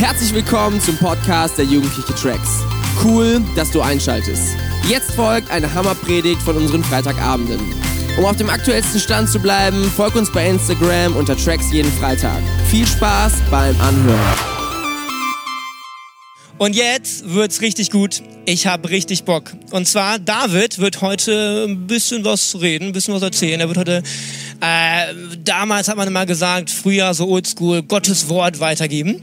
Herzlich willkommen zum Podcast der Jugendliche Tracks. Cool, dass du einschaltest. Jetzt folgt eine Hammerpredigt von unseren Freitagabenden. Um auf dem aktuellsten Stand zu bleiben, folg uns bei Instagram unter Tracks jeden Freitag. Viel Spaß beim Anhören. Und jetzt wird's richtig gut. Ich habe richtig Bock. Und zwar, David wird heute ein bisschen was reden, ein bisschen was erzählen. Er wird heute, äh, damals hat man immer gesagt, früher so oldschool, Gottes Wort weitergeben.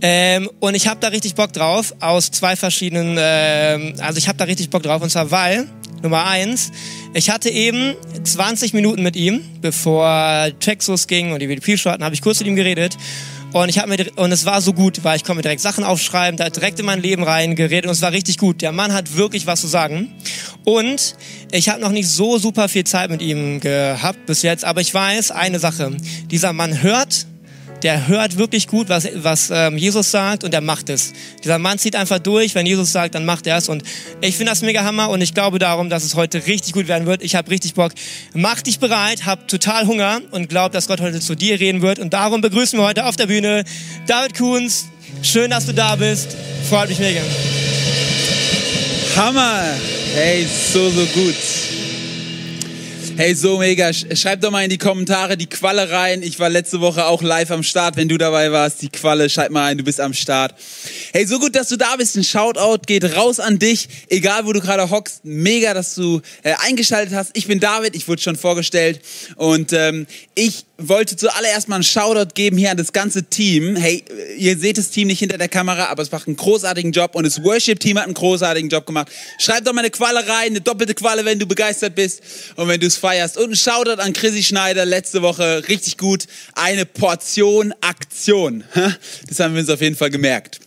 Ähm, und ich habe da richtig Bock drauf, aus zwei verschiedenen, äh, also ich habe da richtig Bock drauf. Und zwar, weil, Nummer eins, ich hatte eben 20 Minuten mit ihm, bevor Texas ging und die WDP starten, habe ich kurz mit ihm geredet. Und ich mir und es war so gut, weil ich konnte mir direkt Sachen aufschreiben, da direkt in mein Leben rein geredet und es war richtig gut. Der Mann hat wirklich was zu sagen. Und ich habe noch nicht so super viel Zeit mit ihm gehabt bis jetzt, aber ich weiß eine Sache: Dieser Mann hört der hört wirklich gut, was, was ähm, Jesus sagt und der macht es. Dieser Mann zieht einfach durch, wenn Jesus sagt, dann macht er es. Und ich finde das mega Hammer und ich glaube darum, dass es heute richtig gut werden wird. Ich habe richtig Bock. Mach dich bereit, hab total Hunger und glaub, dass Gott heute zu dir reden wird. Und darum begrüßen wir heute auf der Bühne David Kuhns. Schön, dass du da bist. Freut mich mega. Hammer! Hey, so, so gut. Hey, so mega. Schreib doch mal in die Kommentare die Qualle rein. Ich war letzte Woche auch live am Start, wenn du dabei warst. Die Qualle, schreib mal ein, du bist am Start. Hey, so gut, dass du da bist. Ein Shoutout geht raus an dich, egal wo du gerade hockst. Mega, dass du äh, eingeschaltet hast. Ich bin David, ich wurde schon vorgestellt. Und ähm, ich wollte zuallererst mal einen Shoutout geben hier an das ganze Team. Hey, ihr seht das Team nicht hinter der Kamera, aber es macht einen großartigen Job und das Worship-Team hat einen großartigen Job gemacht. Schreib doch mal eine Qualle rein, eine doppelte Qualle, wenn du begeistert bist und wenn du es feierst. Und ein Shoutout an Chrissy Schneider, letzte Woche richtig gut. Eine Portion Aktion. Das haben wir uns auf jeden Fall gemerkt.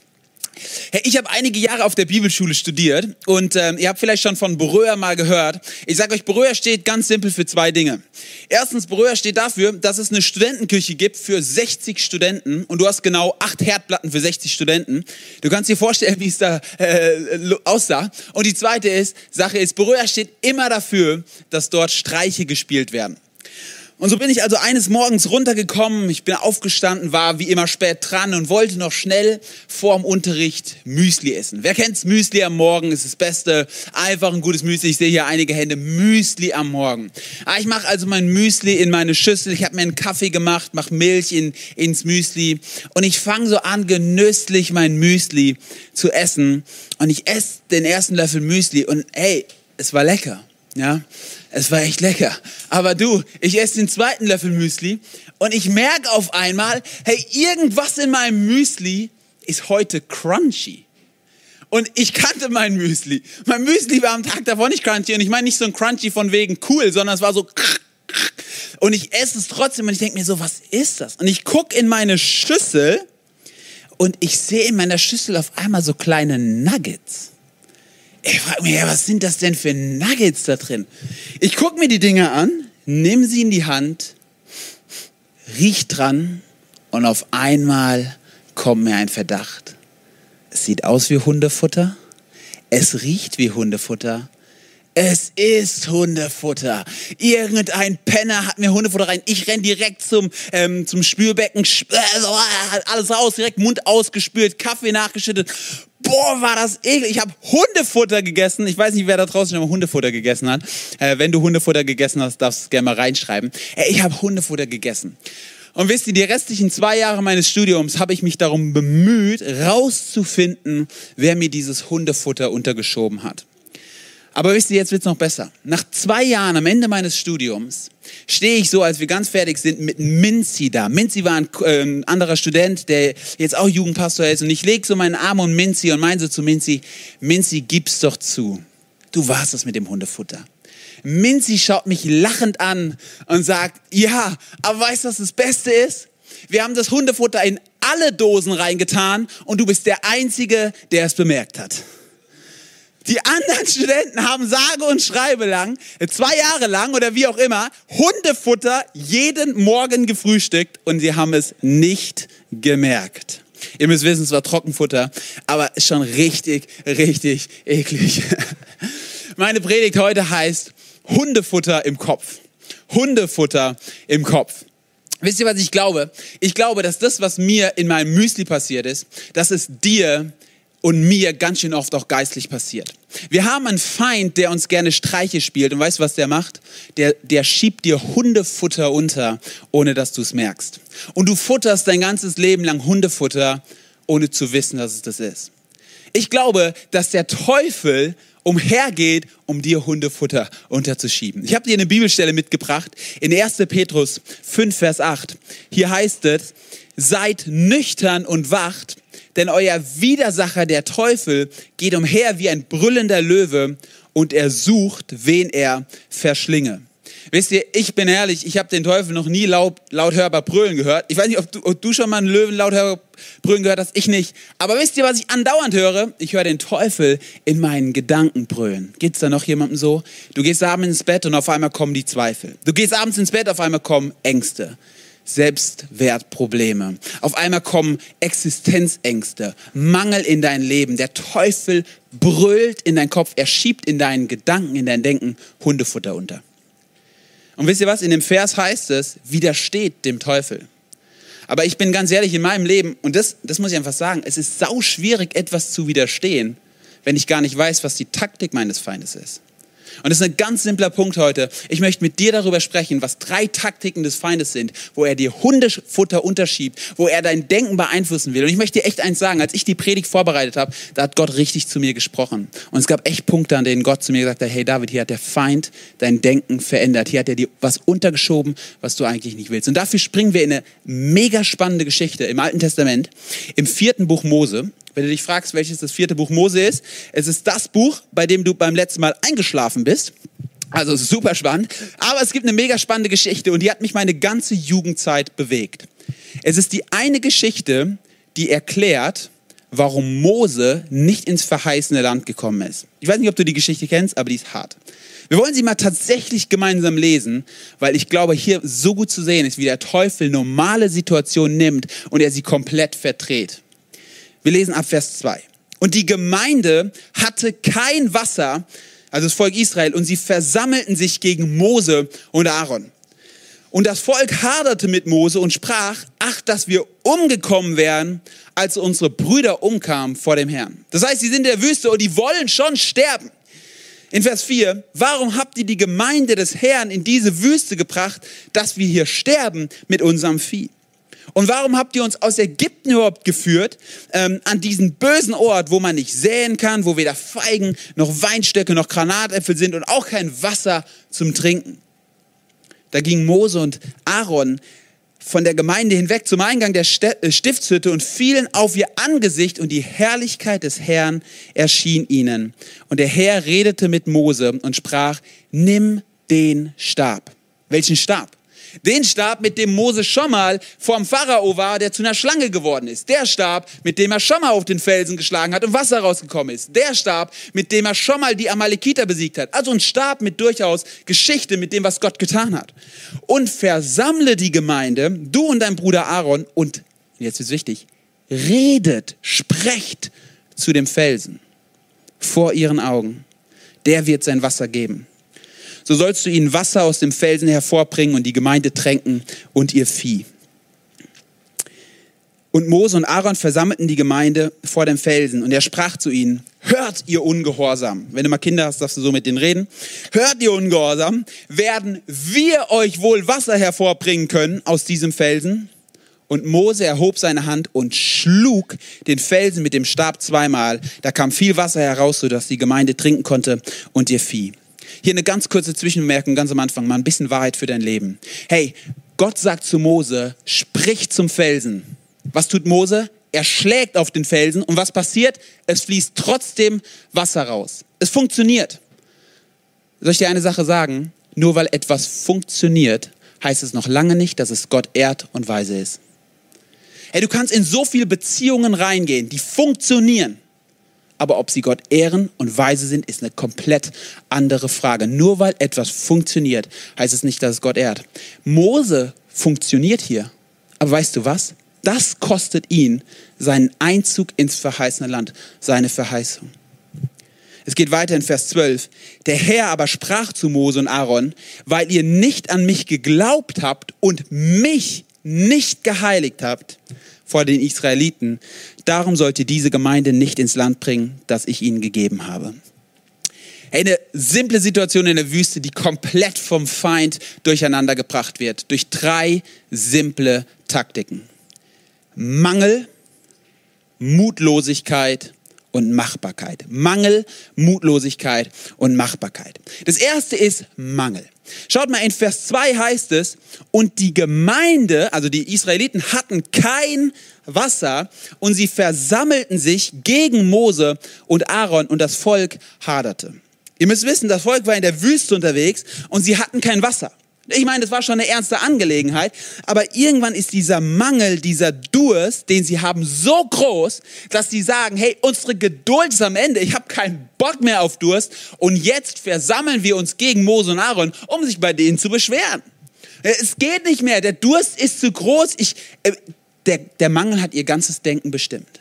Hey, ich habe einige Jahre auf der Bibelschule studiert und ähm, ihr habt vielleicht schon von Beröa mal gehört. Ich sage euch, Beröa steht ganz simpel für zwei Dinge. Erstens, Beröa steht dafür, dass es eine Studentenküche gibt für 60 Studenten und du hast genau acht Herdplatten für 60 Studenten. Du kannst dir vorstellen, wie es da äh, aussah. Und die zweite ist, Sache ist, Beröa steht immer dafür, dass dort Streiche gespielt werden. Und so bin ich also eines Morgens runtergekommen, ich bin aufgestanden, war wie immer spät dran und wollte noch schnell vorm Unterricht Müsli essen. Wer kennt's? Müsli am Morgen ist das Beste. Einfach ein gutes Müsli. Ich sehe hier einige Hände. Müsli am Morgen. Ah, ich mache also mein Müsli in meine Schüssel. Ich habe mir einen Kaffee gemacht, mache Milch in, ins Müsli und ich fange so an, genüsslich mein Müsli zu essen. Und ich esse den ersten Löffel Müsli und hey, es war lecker. Ja, es war echt lecker. Aber du, ich esse den zweiten Löffel Müsli und ich merke auf einmal, hey, irgendwas in meinem Müsli ist heute crunchy. Und ich kannte mein Müsli. Mein Müsli war am Tag davor nicht crunchy. Und ich meine nicht so ein crunchy von wegen cool, sondern es war so. Und ich esse es trotzdem und ich denke mir so, was ist das? Und ich gucke in meine Schüssel und ich sehe in meiner Schüssel auf einmal so kleine Nuggets. Ich frage mich, ja, was sind das denn für Nuggets da drin? Ich gucke mir die Dinger an, nehme sie in die Hand, riech dran und auf einmal kommt mir ein Verdacht. Es sieht aus wie Hundefutter, es riecht wie Hundefutter, es ist Hundefutter. Irgendein Penner hat mir Hundefutter rein. Ich renn direkt zum, ähm, zum Spülbecken, alles raus, direkt Mund ausgespült, Kaffee nachgeschüttet boah, war das eklig. Ich habe Hundefutter gegessen. Ich weiß nicht, wer da draußen schon mal Hundefutter gegessen hat. Äh, wenn du Hundefutter gegessen hast, darfst du es gerne mal reinschreiben. Äh, ich habe Hundefutter gegessen. Und wisst ihr, die restlichen zwei Jahre meines Studiums habe ich mich darum bemüht, rauszufinden, wer mir dieses Hundefutter untergeschoben hat. Aber wisst ihr, jetzt wird's noch besser. Nach zwei Jahren am Ende meines Studiums stehe ich so, als wir ganz fertig sind, mit Minzi da. Minzi war ein äh, anderer Student, der jetzt auch Jugendpastor ist. Und ich lege so meinen Arm um Minzi und meine so zu Minzi, Minzi, gib's doch zu. Du warst es mit dem Hundefutter. Minzi schaut mich lachend an und sagt, ja, aber weißt du, was das Beste ist? Wir haben das Hundefutter in alle Dosen reingetan und du bist der Einzige, der es bemerkt hat. Die anderen Studenten haben sage und schreibe lang, zwei Jahre lang oder wie auch immer, Hundefutter jeden Morgen gefrühstückt und sie haben es nicht gemerkt. Ihr müsst wissen, es war Trockenfutter, aber schon richtig, richtig eklig. Meine Predigt heute heißt Hundefutter im Kopf. Hundefutter im Kopf. Wisst ihr, was ich glaube? Ich glaube, dass das, was mir in meinem Müsli passiert ist, dass es dir und mir ganz schön oft auch geistlich passiert. Wir haben einen Feind, der uns gerne Streiche spielt. Und weißt du, was der macht? Der, der schiebt dir Hundefutter unter, ohne dass du es merkst. Und du futterst dein ganzes Leben lang Hundefutter, ohne zu wissen, dass es das ist. Ich glaube, dass der Teufel umhergeht, um dir Hundefutter unterzuschieben. Ich habe dir eine Bibelstelle mitgebracht in 1. Petrus 5, Vers 8. Hier heißt es, seid nüchtern und wacht, denn euer Widersacher, der Teufel, geht umher wie ein brüllender Löwe und er sucht, wen er verschlinge. Wisst ihr, ich bin ehrlich, ich habe den Teufel noch nie laut, laut hörbar brüllen gehört. Ich weiß nicht, ob du, ob du schon mal einen Löwen laut hörbar brüllen gehört hast, ich nicht. Aber wisst ihr, was ich andauernd höre? Ich höre den Teufel in meinen Gedanken brüllen. Geht's da noch jemandem so? Du gehst abends ins Bett und auf einmal kommen die Zweifel. Du gehst abends ins Bett, auf einmal kommen Ängste. Selbstwertprobleme. Auf einmal kommen Existenzängste, Mangel in dein Leben. Der Teufel brüllt in deinen Kopf, er schiebt in deinen Gedanken, in dein Denken Hundefutter unter. Und wisst ihr was? In dem Vers heißt es, widersteht dem Teufel. Aber ich bin ganz ehrlich in meinem Leben, und das, das muss ich einfach sagen, es ist sau schwierig, etwas zu widerstehen, wenn ich gar nicht weiß, was die Taktik meines Feindes ist. Und das ist ein ganz simpler Punkt heute. Ich möchte mit dir darüber sprechen, was drei Taktiken des Feindes sind, wo er dir Hundefutter unterschiebt, wo er dein Denken beeinflussen will. Und ich möchte dir echt eins sagen, als ich die Predigt vorbereitet habe, da hat Gott richtig zu mir gesprochen. Und es gab echt Punkte, an denen Gott zu mir gesagt hat, hey David, hier hat der Feind dein Denken verändert. Hier hat er dir was untergeschoben, was du eigentlich nicht willst. Und dafür springen wir in eine mega spannende Geschichte im Alten Testament, im vierten Buch Mose. Wenn du dich fragst, welches das vierte Buch Mose ist, es ist das Buch, bei dem du beim letzten Mal eingeschlafen bist. Also super spannend. Aber es gibt eine mega spannende Geschichte und die hat mich meine ganze Jugendzeit bewegt. Es ist die eine Geschichte, die erklärt, warum Mose nicht ins verheißene Land gekommen ist. Ich weiß nicht, ob du die Geschichte kennst, aber die ist hart. Wir wollen sie mal tatsächlich gemeinsam lesen, weil ich glaube, hier so gut zu sehen ist, wie der Teufel normale Situationen nimmt und er sie komplett verdreht. Wir lesen ab Vers 2. Und die Gemeinde hatte kein Wasser, also das Volk Israel, und sie versammelten sich gegen Mose und Aaron. Und das Volk haderte mit Mose und sprach, ach, dass wir umgekommen wären, als unsere Brüder umkamen vor dem Herrn. Das heißt, sie sind in der Wüste und die wollen schon sterben. In Vers 4, warum habt ihr die Gemeinde des Herrn in diese Wüste gebracht, dass wir hier sterben mit unserem Vieh? Und warum habt ihr uns aus Ägypten überhaupt geführt, ähm, an diesen bösen Ort, wo man nicht säen kann, wo weder Feigen noch Weinstöcke noch Granatäpfel sind und auch kein Wasser zum Trinken? Da gingen Mose und Aaron von der Gemeinde hinweg zum Eingang der äh, Stiftshütte und fielen auf ihr Angesicht und die Herrlichkeit des Herrn erschien ihnen. Und der Herr redete mit Mose und sprach, nimm den Stab. Welchen Stab? Den Stab, mit dem Mose schon mal vorm Pharao war, der zu einer Schlange geworden ist. Der Stab, mit dem er schon mal auf den Felsen geschlagen hat und Wasser rausgekommen ist. Der Stab, mit dem er schon mal die Amalekiter besiegt hat. Also ein Stab mit durchaus Geschichte, mit dem, was Gott getan hat. Und versammle die Gemeinde, du und dein Bruder Aaron, und jetzt ist wichtig, redet, sprecht zu dem Felsen vor ihren Augen. Der wird sein Wasser geben so sollst du ihnen Wasser aus dem Felsen hervorbringen und die Gemeinde tränken und ihr Vieh. Und Mose und Aaron versammelten die Gemeinde vor dem Felsen und er sprach zu ihnen, hört ihr Ungehorsam. Wenn du mal Kinder hast, darfst du so mit denen reden. Hört ihr Ungehorsam, werden wir euch wohl Wasser hervorbringen können aus diesem Felsen? Und Mose erhob seine Hand und schlug den Felsen mit dem Stab zweimal. Da kam viel Wasser heraus, sodass die Gemeinde trinken konnte und ihr Vieh. Hier eine ganz kurze Zwischenbemerkung ganz am Anfang, mal ein bisschen Wahrheit für dein Leben. Hey, Gott sagt zu Mose, sprich zum Felsen. Was tut Mose? Er schlägt auf den Felsen und was passiert? Es fließt trotzdem Wasser raus. Es funktioniert. Soll ich dir eine Sache sagen? Nur weil etwas funktioniert, heißt es noch lange nicht, dass es Gott ehrt und weise ist. Hey, du kannst in so viele Beziehungen reingehen, die funktionieren aber ob sie Gott ehren und weise sind, ist eine komplett andere Frage. Nur weil etwas funktioniert, heißt es nicht, dass es Gott ehrt. Mose funktioniert hier, aber weißt du was? Das kostet ihn seinen Einzug ins verheißene Land, seine Verheißung. Es geht weiter in Vers 12. Der Herr aber sprach zu Mose und Aaron, weil ihr nicht an mich geglaubt habt und mich nicht geheiligt habt vor den Israeliten, darum sollt ihr diese Gemeinde nicht ins Land bringen, das ich ihnen gegeben habe. Eine simple Situation in der Wüste, die komplett vom Feind durcheinander gebracht wird, durch drei simple Taktiken. Mangel, Mutlosigkeit und Machbarkeit. Mangel, Mutlosigkeit und Machbarkeit. Das erste ist Mangel. Schaut mal, in Vers 2 heißt es, und die Gemeinde, also die Israeliten, hatten kein Wasser und sie versammelten sich gegen Mose und Aaron und das Volk haderte. Ihr müsst wissen, das Volk war in der Wüste unterwegs und sie hatten kein Wasser. Ich meine, das war schon eine ernste Angelegenheit, aber irgendwann ist dieser Mangel, dieser Durst, den sie haben, so groß, dass sie sagen, hey, unsere Geduld ist am Ende, ich habe keinen Bock mehr auf Durst und jetzt versammeln wir uns gegen Mose und Aaron, um sich bei denen zu beschweren. Es geht nicht mehr, der Durst ist zu groß, ich, äh, der, der Mangel hat ihr ganzes Denken bestimmt.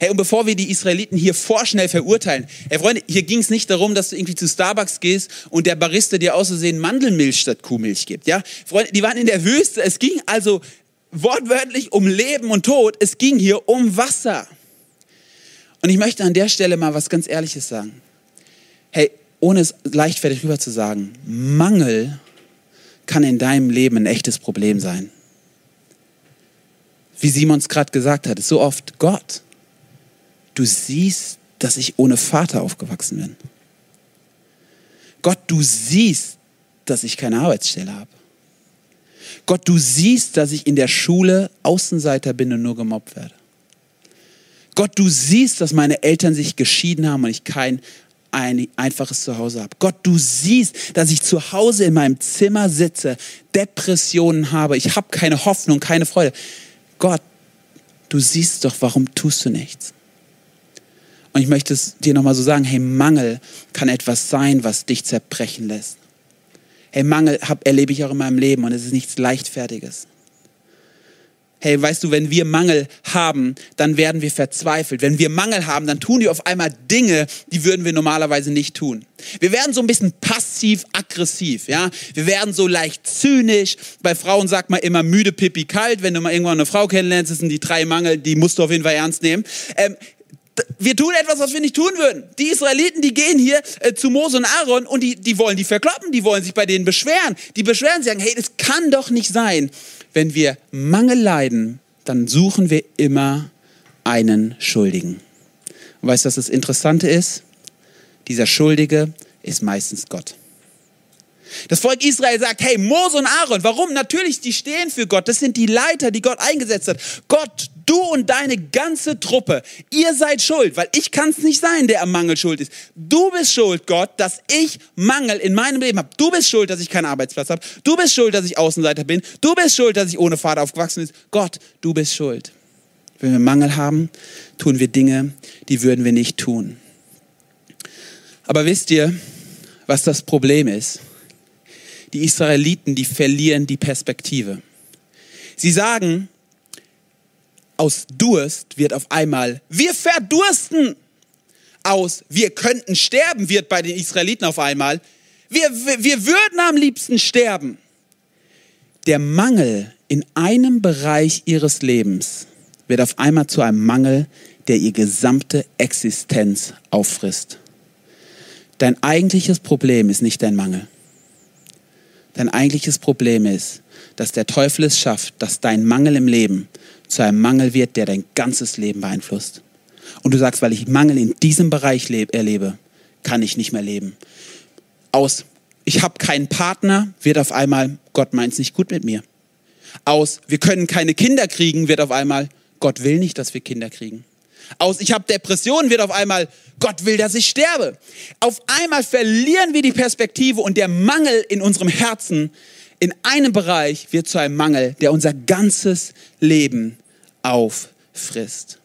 Hey, und bevor wir die Israeliten hier vorschnell verurteilen, hey Freunde, hier ging es nicht darum, dass du irgendwie zu Starbucks gehst und der Barista dir außersehen Mandelmilch statt Kuhmilch gibt. Ja, Freunde, die waren in der Wüste. Es ging also wortwörtlich um Leben und Tod. Es ging hier um Wasser. Und ich möchte an der Stelle mal was ganz Ehrliches sagen. Hey, ohne es leichtfertig rüber zu sagen, Mangel kann in deinem Leben ein echtes Problem sein. Wie Simon es gerade gesagt hat, so oft Gott du siehst, dass ich ohne Vater aufgewachsen bin. Gott, du siehst, dass ich keine Arbeitsstelle habe. Gott, du siehst, dass ich in der Schule Außenseiter bin und nur gemobbt werde. Gott, du siehst, dass meine Eltern sich geschieden haben und ich kein ein einfaches Zuhause habe. Gott, du siehst, dass ich zu Hause in meinem Zimmer sitze, Depressionen habe, ich habe keine Hoffnung, keine Freude. Gott, du siehst doch, warum tust du nichts? Und ich möchte es dir nochmal so sagen, hey, Mangel kann etwas sein, was dich zerbrechen lässt. Hey, Mangel hab, erlebe ich auch in meinem Leben und es ist nichts Leichtfertiges. Hey, weißt du, wenn wir Mangel haben, dann werden wir verzweifelt. Wenn wir Mangel haben, dann tun wir auf einmal Dinge, die würden wir normalerweise nicht tun. Wir werden so ein bisschen passiv-aggressiv, ja. Wir werden so leicht zynisch. Bei Frauen sagt man immer müde, pipi, kalt. Wenn du mal irgendwann eine Frau kennenlernst, das sind die drei Mangel, die musst du auf jeden Fall ernst nehmen. Ähm, wir tun etwas, was wir nicht tun würden. Die Israeliten, die gehen hier äh, zu Mose und Aaron und die, die wollen die verkloppen, die wollen sich bei denen beschweren. Die beschweren sagen, hey, das kann doch nicht sein. Wenn wir Mangel leiden, dann suchen wir immer einen Schuldigen. Und weißt du, was das Interessante ist? Dieser Schuldige ist meistens Gott. Das Volk Israel sagt, hey, Mose und Aaron, warum? Natürlich, die stehen für Gott. Das sind die Leiter, die Gott eingesetzt hat. Gott, du und deine ganze Truppe, ihr seid schuld, weil ich kann es nicht sein, der am Mangel schuld ist. Du bist schuld, Gott, dass ich Mangel in meinem Leben habe. Du bist schuld, dass ich keinen Arbeitsplatz habe. Du bist schuld, dass ich Außenseiter bin. Du bist schuld, dass ich ohne Vater aufgewachsen bin. Gott, du bist schuld. Wenn wir Mangel haben, tun wir Dinge, die würden wir nicht tun. Aber wisst ihr, was das Problem ist? die Israeliten, die verlieren die Perspektive. Sie sagen, aus Durst wird auf einmal, wir verdursten. Aus, wir könnten sterben, wird bei den Israeliten auf einmal, wir, wir, würden am liebsten sterben. Der Mangel in einem Bereich ihres Lebens wird auf einmal zu einem Mangel, der ihr gesamte Existenz auffrisst. Dein eigentliches Problem ist nicht dein Mangel. Dein eigentliches Problem ist, dass der Teufel es schafft, dass dein Mangel im Leben zu einem Mangel wird, der dein ganzes Leben beeinflusst. Und du sagst, weil ich Mangel in diesem Bereich erlebe, kann ich nicht mehr leben. Aus, ich habe keinen Partner, wird auf einmal, Gott meint es nicht gut mit mir. Aus, wir können keine Kinder kriegen, wird auf einmal, Gott will nicht, dass wir Kinder kriegen. Aus, ich habe Depressionen, wird auf einmal, Gott will, dass ich sterbe. Auf einmal verlieren wir die Perspektive und der Mangel in unserem Herzen in einem Bereich wird zu einem Mangel, der unser ganzes Leben auffrisst.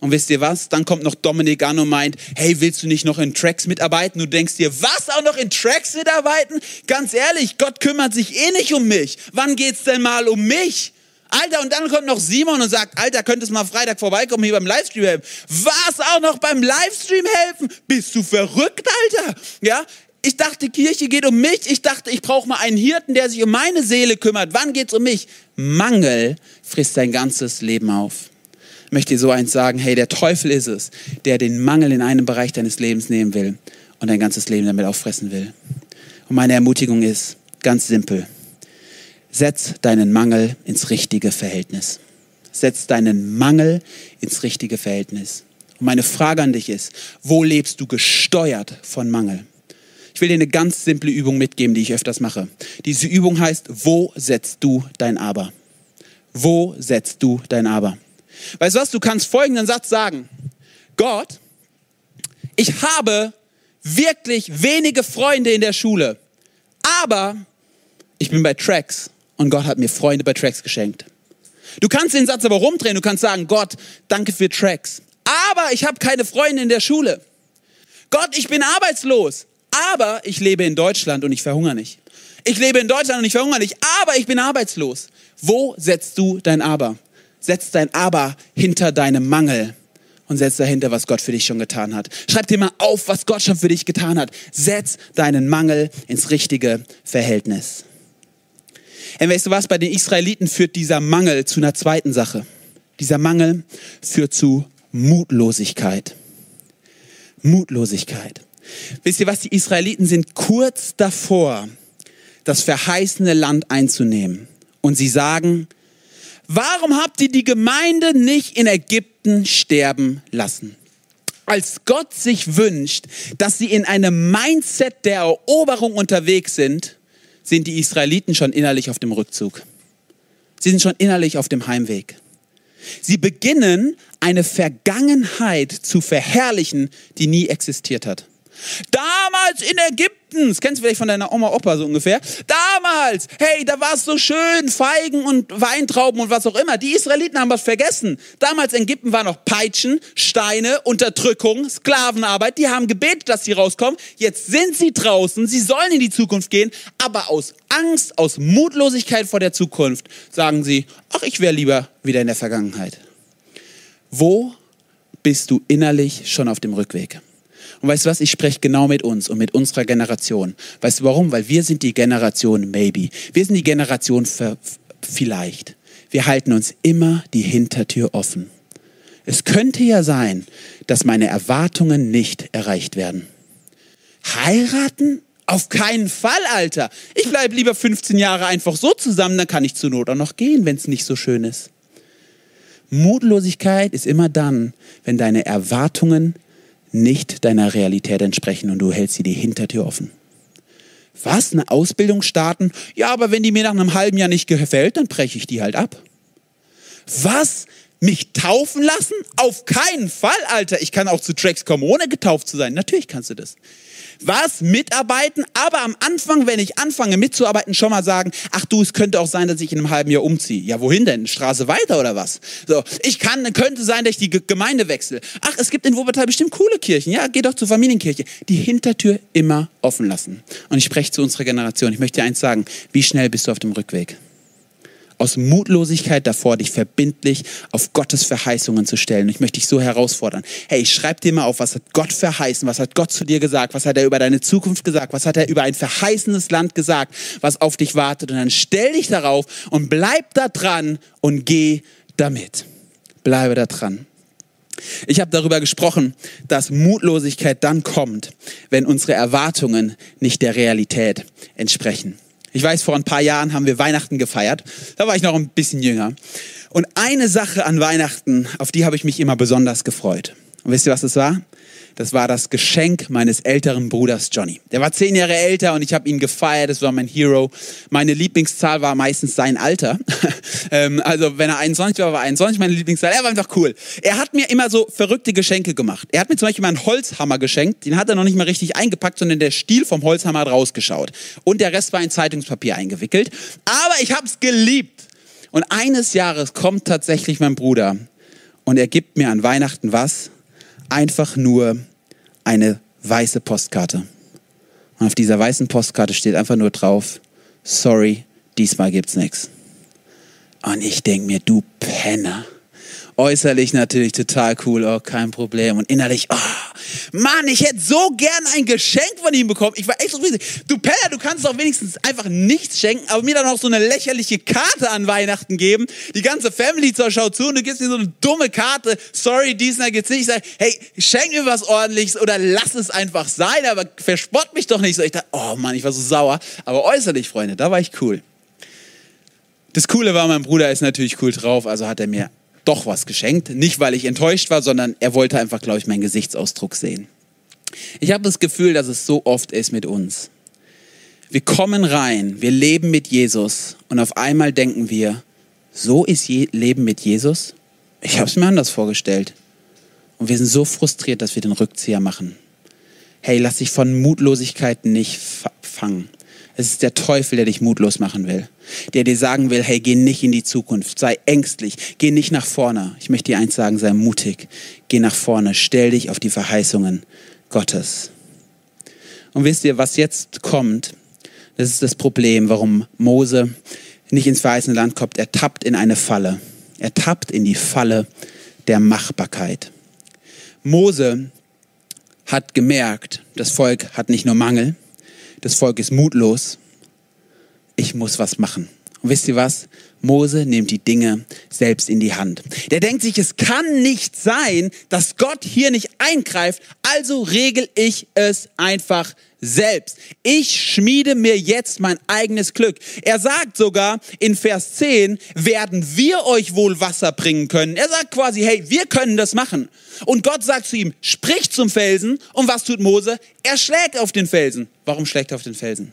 Und wisst ihr was? Dann kommt noch Dominik an und meint, hey, willst du nicht noch in Tracks mitarbeiten? Du denkst dir, was, auch noch in Tracks mitarbeiten? Ganz ehrlich, Gott kümmert sich eh nicht um mich. Wann geht's denn mal um mich? Alter, und dann kommt noch Simon und sagt, Alter, könntest mal Freitag vorbeikommen hier beim Livestream helfen. Was auch noch beim Livestream helfen? Bist du verrückt, Alter? Ja, Ich dachte, Kirche geht um mich. Ich dachte, ich brauche mal einen Hirten, der sich um meine Seele kümmert. Wann geht's um mich? Mangel frisst dein ganzes Leben auf. Ich möchte dir so eins sagen, hey, der Teufel ist es, der den Mangel in einem Bereich deines Lebens nehmen will und dein ganzes Leben damit auffressen will. Und meine Ermutigung ist ganz simpel. Setz deinen Mangel ins richtige Verhältnis. Setz deinen Mangel ins richtige Verhältnis. Und meine Frage an dich ist, wo lebst du gesteuert von Mangel? Ich will dir eine ganz simple Übung mitgeben, die ich öfters mache. Diese Übung heißt, wo setzt du dein Aber? Wo setzt du dein Aber? Weißt du was, du kannst folgenden Satz sagen. Gott, ich habe wirklich wenige Freunde in der Schule, aber ich bin bei Tracks und Gott hat mir Freunde bei Tracks geschenkt. Du kannst den Satz aber rumdrehen, du kannst sagen, Gott, danke für Tracks, aber ich habe keine Freunde in der Schule. Gott, ich bin arbeitslos, aber ich lebe in Deutschland und ich verhungere nicht. Ich lebe in Deutschland und ich verhungere nicht, aber ich bin arbeitslos. Wo setzt du dein Aber? Setz dein Aber hinter deinem Mangel und setz dahinter, was Gott für dich schon getan hat. Schreib dir mal auf, was Gott schon für dich getan hat. Setz deinen Mangel ins richtige Verhältnis. Und weißt du was, bei den Israeliten führt dieser Mangel zu einer zweiten Sache. Dieser Mangel führt zu Mutlosigkeit. Mutlosigkeit. Wisst ihr was, die Israeliten sind kurz davor, das verheißene Land einzunehmen. Und sie sagen, warum habt ihr die Gemeinde nicht in Ägypten sterben lassen? Als Gott sich wünscht, dass sie in einem Mindset der Eroberung unterwegs sind, sind die Israeliten schon innerlich auf dem Rückzug. Sie sind schon innerlich auf dem Heimweg. Sie beginnen eine Vergangenheit zu verherrlichen, die nie existiert hat. Damals in Ägypten, das kennst du vielleicht von deiner Oma, Opa so ungefähr. Damals, hey, da war es so schön, Feigen und Weintrauben und was auch immer. Die Israeliten haben was vergessen. Damals in Ägypten war noch Peitschen, Steine, Unterdrückung, Sklavenarbeit. Die haben gebetet, dass sie rauskommen. Jetzt sind sie draußen, sie sollen in die Zukunft gehen, aber aus Angst, aus Mutlosigkeit vor der Zukunft sagen sie, ach, ich wäre lieber wieder in der Vergangenheit. Wo bist du innerlich schon auf dem Rückweg? Und weißt du was, ich spreche genau mit uns und mit unserer Generation. Weißt du warum? Weil wir sind die Generation Maybe. Wir sind die Generation vielleicht. Wir halten uns immer die Hintertür offen. Es könnte ja sein, dass meine Erwartungen nicht erreicht werden. Heiraten? Auf keinen Fall, Alter. Ich bleibe lieber 15 Jahre einfach so zusammen, dann kann ich zur Not auch noch gehen, wenn es nicht so schön ist. Mutlosigkeit ist immer dann, wenn deine Erwartungen nicht deiner Realität entsprechen und du hältst sie die Hintertür offen. Was? Eine Ausbildung starten? Ja, aber wenn die mir nach einem halben Jahr nicht gefällt, dann breche ich die halt ab. Was? Mich taufen lassen? Auf keinen Fall, Alter. Ich kann auch zu Tracks kommen, ohne getauft zu sein. Natürlich kannst du das was mitarbeiten, aber am Anfang, wenn ich anfange mitzuarbeiten, schon mal sagen, ach du, es könnte auch sein, dass ich in einem halben Jahr umziehe. Ja, wohin denn? Straße weiter oder was? So, ich kann, könnte sein, dass ich die Gemeinde wechsle. Ach, es gibt in Wuppertal bestimmt coole Kirchen. Ja, geh doch zur Familienkirche. Die Hintertür immer offen lassen. Und ich spreche zu unserer Generation. Ich möchte dir eins sagen. Wie schnell bist du auf dem Rückweg? Aus Mutlosigkeit davor, dich verbindlich auf Gottes Verheißungen zu stellen. ich möchte dich so herausfordern. Hey, schreib dir mal auf, was hat Gott verheißen? Was hat Gott zu dir gesagt? Was hat er über deine Zukunft gesagt? Was hat er über ein verheißenes Land gesagt, was auf dich wartet? Und dann stell dich darauf und bleib da dran und geh damit. Bleibe da dran. Ich habe darüber gesprochen, dass Mutlosigkeit dann kommt, wenn unsere Erwartungen nicht der Realität entsprechen. Ich weiß, vor ein paar Jahren haben wir Weihnachten gefeiert. Da war ich noch ein bisschen jünger. Und eine Sache an Weihnachten, auf die habe ich mich immer besonders gefreut. Und wisst ihr, was das war? Das war das Geschenk meines älteren Bruders Johnny. Der war zehn Jahre älter und ich habe ihn gefeiert. Das war mein Hero. Meine Lieblingszahl war meistens sein Alter. Ähm, also wenn er 21 war, war 21 meine Lieblingszahl. Er war einfach cool. Er hat mir immer so verrückte Geschenke gemacht. Er hat mir zum Beispiel mal einen Holzhammer geschenkt. Den hat er noch nicht mal richtig eingepackt, sondern der Stiel vom Holzhammer hat rausgeschaut. Und der Rest war in Zeitungspapier eingewickelt. Aber ich habe es geliebt. Und eines Jahres kommt tatsächlich mein Bruder und er gibt mir an Weihnachten was? Einfach nur eine weiße Postkarte. Und auf dieser weißen Postkarte steht einfach nur drauf, sorry, diesmal gibt's nichts. Und ich denke mir, du Penner. Äußerlich natürlich total cool, oh, kein Problem. Und innerlich, oh, Mann, ich hätte so gern ein Geschenk von ihm bekommen. Ich war echt so riesig. Du Penner, du kannst doch wenigstens einfach nichts schenken, aber mir dann auch so eine lächerliche Karte an Weihnachten geben. Die ganze Family zur Schau zu und du gibst mir so eine dumme Karte. Sorry, diesmal geht's nicht. Ich sage, hey, schenk mir was ordentliches oder lass es einfach sein, aber verspott mich doch nicht so. Ich dachte, oh Mann, ich war so sauer. Aber äußerlich, Freunde, da war ich cool. Das Coole war, mein Bruder ist natürlich cool drauf, also hat er mir doch was geschenkt. Nicht, weil ich enttäuscht war, sondern er wollte einfach, glaube ich, meinen Gesichtsausdruck sehen. Ich habe das Gefühl, dass es so oft ist mit uns. Wir kommen rein, wir leben mit Jesus und auf einmal denken wir, so ist Je Leben mit Jesus? Ich habe es mir anders vorgestellt. Und wir sind so frustriert, dass wir den Rückzieher machen. Hey, lass dich von Mutlosigkeiten nicht fangen. Es ist der Teufel, der dich mutlos machen will. Der dir sagen will, hey, geh nicht in die Zukunft, sei ängstlich, geh nicht nach vorne. Ich möchte dir eins sagen, sei mutig, geh nach vorne, stell dich auf die Verheißungen Gottes. Und wisst ihr, was jetzt kommt, das ist das Problem, warum Mose nicht ins verheißene Land kommt. Er tappt in eine Falle. Er tappt in die Falle der Machbarkeit. Mose hat gemerkt, das Volk hat nicht nur Mangel, das Volk ist mutlos, ich muss was machen. Und wisst ihr was? Mose nimmt die Dinge selbst in die Hand. Der denkt sich, es kann nicht sein, dass Gott hier nicht eingreift, also regel ich es einfach selbst. Ich schmiede mir jetzt mein eigenes Glück. Er sagt sogar in Vers 10, werden wir euch wohl Wasser bringen können. Er sagt quasi, hey, wir können das machen. Und Gott sagt zu ihm, sprich zum Felsen. Und was tut Mose? Er schlägt auf den Felsen. Warum schlägt er auf den Felsen?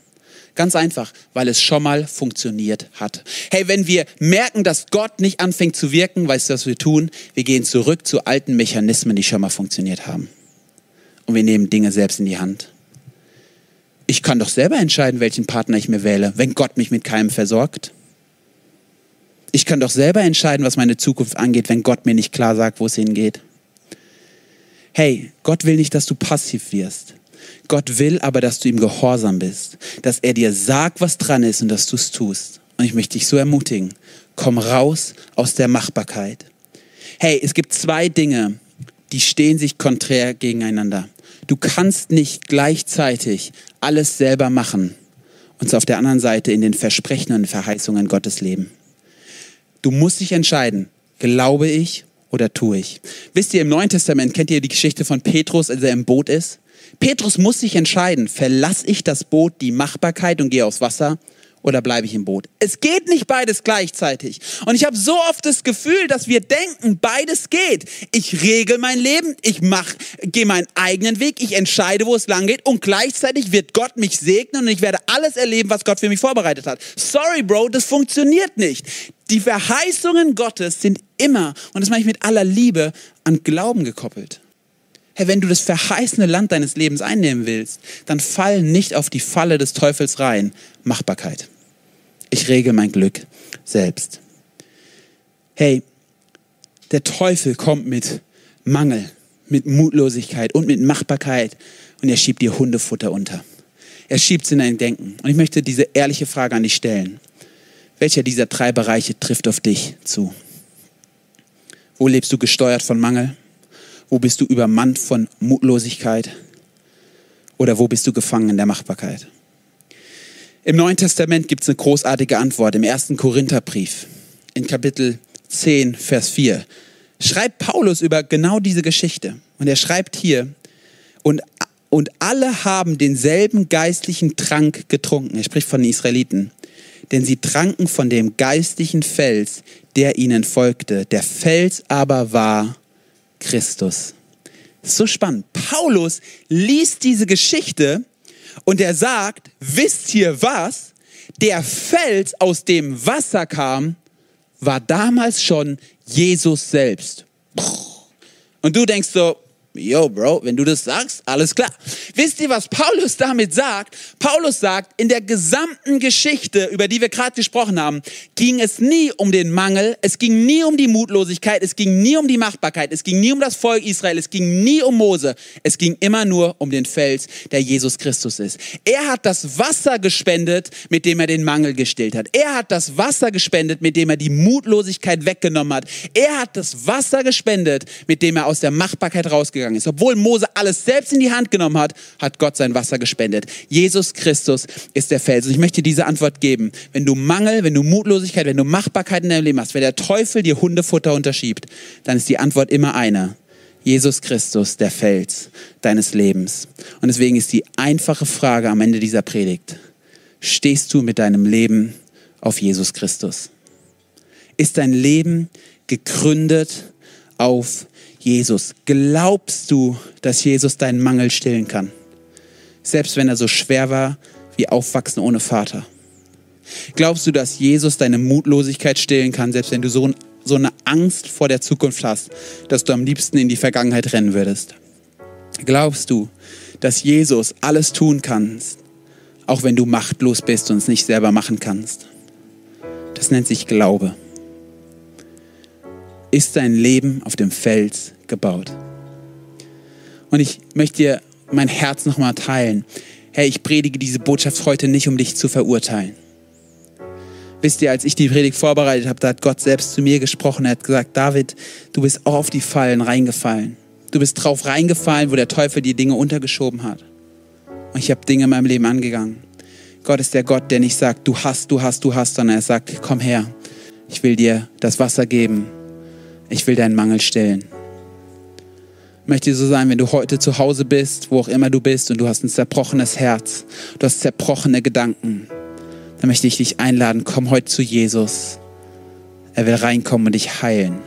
Ganz einfach, weil es schon mal funktioniert hat. Hey, wenn wir merken, dass Gott nicht anfängt zu wirken, weißt du, was wir tun? Wir gehen zurück zu alten Mechanismen, die schon mal funktioniert haben. Und wir nehmen Dinge selbst in die Hand. Ich kann doch selber entscheiden, welchen Partner ich mir wähle, wenn Gott mich mit keinem versorgt. Ich kann doch selber entscheiden, was meine Zukunft angeht, wenn Gott mir nicht klar sagt, wo es hingeht. Hey, Gott will nicht, dass du passiv wirst. Gott will aber, dass du ihm gehorsam bist, dass er dir sagt, was dran ist und dass du es tust. Und ich möchte dich so ermutigen, komm raus aus der Machbarkeit. Hey, es gibt zwei Dinge, die stehen sich konträr gegeneinander. Du kannst nicht gleichzeitig alles selber machen und auf der anderen Seite in den Versprechen und Verheißungen Gottes leben. Du musst dich entscheiden, glaube ich oder tue ich. Wisst ihr, im Neuen Testament kennt ihr die Geschichte von Petrus, als er im Boot ist? Petrus muss sich entscheiden, verlasse ich das Boot, die Machbarkeit und gehe aufs Wasser oder bleibe ich im Boot? Es geht nicht beides gleichzeitig. Und ich habe so oft das Gefühl, dass wir denken, beides geht. Ich regel mein Leben, ich mach, gehe meinen eigenen Weg, ich entscheide, wo es lang geht und gleichzeitig wird Gott mich segnen und ich werde alles erleben, was Gott für mich vorbereitet hat. Sorry, Bro, das funktioniert nicht. Die Verheißungen Gottes sind immer, und das meine ich mit aller Liebe, an Glauben gekoppelt. Hey, wenn du das verheißene Land deines Lebens einnehmen willst, dann fall nicht auf die Falle des Teufels rein. Machbarkeit. Ich regel mein Glück selbst. Hey, der Teufel kommt mit Mangel, mit Mutlosigkeit und mit Machbarkeit und er schiebt dir Hundefutter unter. Er schiebt es in dein Denken. Und ich möchte diese ehrliche Frage an dich stellen. Welcher dieser drei Bereiche trifft auf dich zu? Wo lebst du gesteuert von Mangel? Wo bist du übermannt von Mutlosigkeit? Oder wo bist du gefangen in der Machbarkeit? Im Neuen Testament gibt es eine großartige Antwort im ersten Korintherbrief in Kapitel 10, Vers 4. Schreibt Paulus über genau diese Geschichte. Und er schreibt hier, und, und alle haben denselben geistlichen Trank getrunken. Er spricht von den Israeliten. Denn sie tranken von dem geistlichen Fels, der ihnen folgte. Der Fels aber war Christus. So spannend. Paulus liest diese Geschichte und er sagt, wisst ihr was? Der Fels, aus dem Wasser kam, war damals schon Jesus selbst. Und du denkst so, Yo, Bro, wenn du das sagst, alles klar. Wisst ihr, was Paulus damit sagt? Paulus sagt, in der gesamten Geschichte, über die wir gerade gesprochen haben, ging es nie um den Mangel, es ging nie um die Mutlosigkeit, es ging nie um die Machbarkeit, es ging nie um das Volk Israel, es ging nie um Mose, es ging immer nur um den Fels, der Jesus Christus ist. Er hat das Wasser gespendet, mit dem er den Mangel gestillt hat. Er hat das Wasser gespendet, mit dem er die Mutlosigkeit weggenommen hat. Er hat das Wasser gespendet, mit dem er aus der Machbarkeit rausgegangen gegangen ist. Obwohl Mose alles selbst in die Hand genommen hat, hat Gott sein Wasser gespendet. Jesus Christus ist der Fels. Und ich möchte dir diese Antwort geben. Wenn du Mangel, wenn du Mutlosigkeit, wenn du Machbarkeit in deinem Leben hast, wenn der Teufel dir Hundefutter unterschiebt, dann ist die Antwort immer eine. Jesus Christus, der Fels deines Lebens. Und deswegen ist die einfache Frage am Ende dieser Predigt, stehst du mit deinem Leben auf Jesus Christus? Ist dein Leben gegründet auf Jesus. Glaubst du, dass Jesus deinen Mangel stillen kann? Selbst wenn er so schwer war wie Aufwachsen ohne Vater. Glaubst du, dass Jesus deine Mutlosigkeit stillen kann, selbst wenn du so, so eine Angst vor der Zukunft hast, dass du am liebsten in die Vergangenheit rennen würdest? Glaubst du, dass Jesus alles tun kann, auch wenn du machtlos bist und es nicht selber machen kannst? Das nennt sich Glaube. Ist dein Leben auf dem Fels gebaut. Und ich möchte dir mein Herz nochmal teilen. Hey, ich predige diese Botschaft heute nicht, um dich zu verurteilen. Wisst ihr, als ich die Predigt vorbereitet habe, da hat Gott selbst zu mir gesprochen. Er hat gesagt, David, du bist auch auf die Fallen reingefallen. Du bist drauf reingefallen, wo der Teufel die Dinge untergeschoben hat. Und ich habe Dinge in meinem Leben angegangen. Gott ist der Gott, der nicht sagt, du hast, du hast, du hast, sondern er sagt, komm her, ich will dir das Wasser geben. Ich will deinen Mangel stillen möchte so sein, wenn du heute zu Hause bist, wo auch immer du bist und du hast ein zerbrochenes Herz, du hast zerbrochene Gedanken, dann möchte ich dich einladen, komm heute zu Jesus. Er will reinkommen und dich heilen.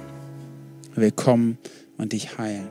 Er will kommen und dich heilen.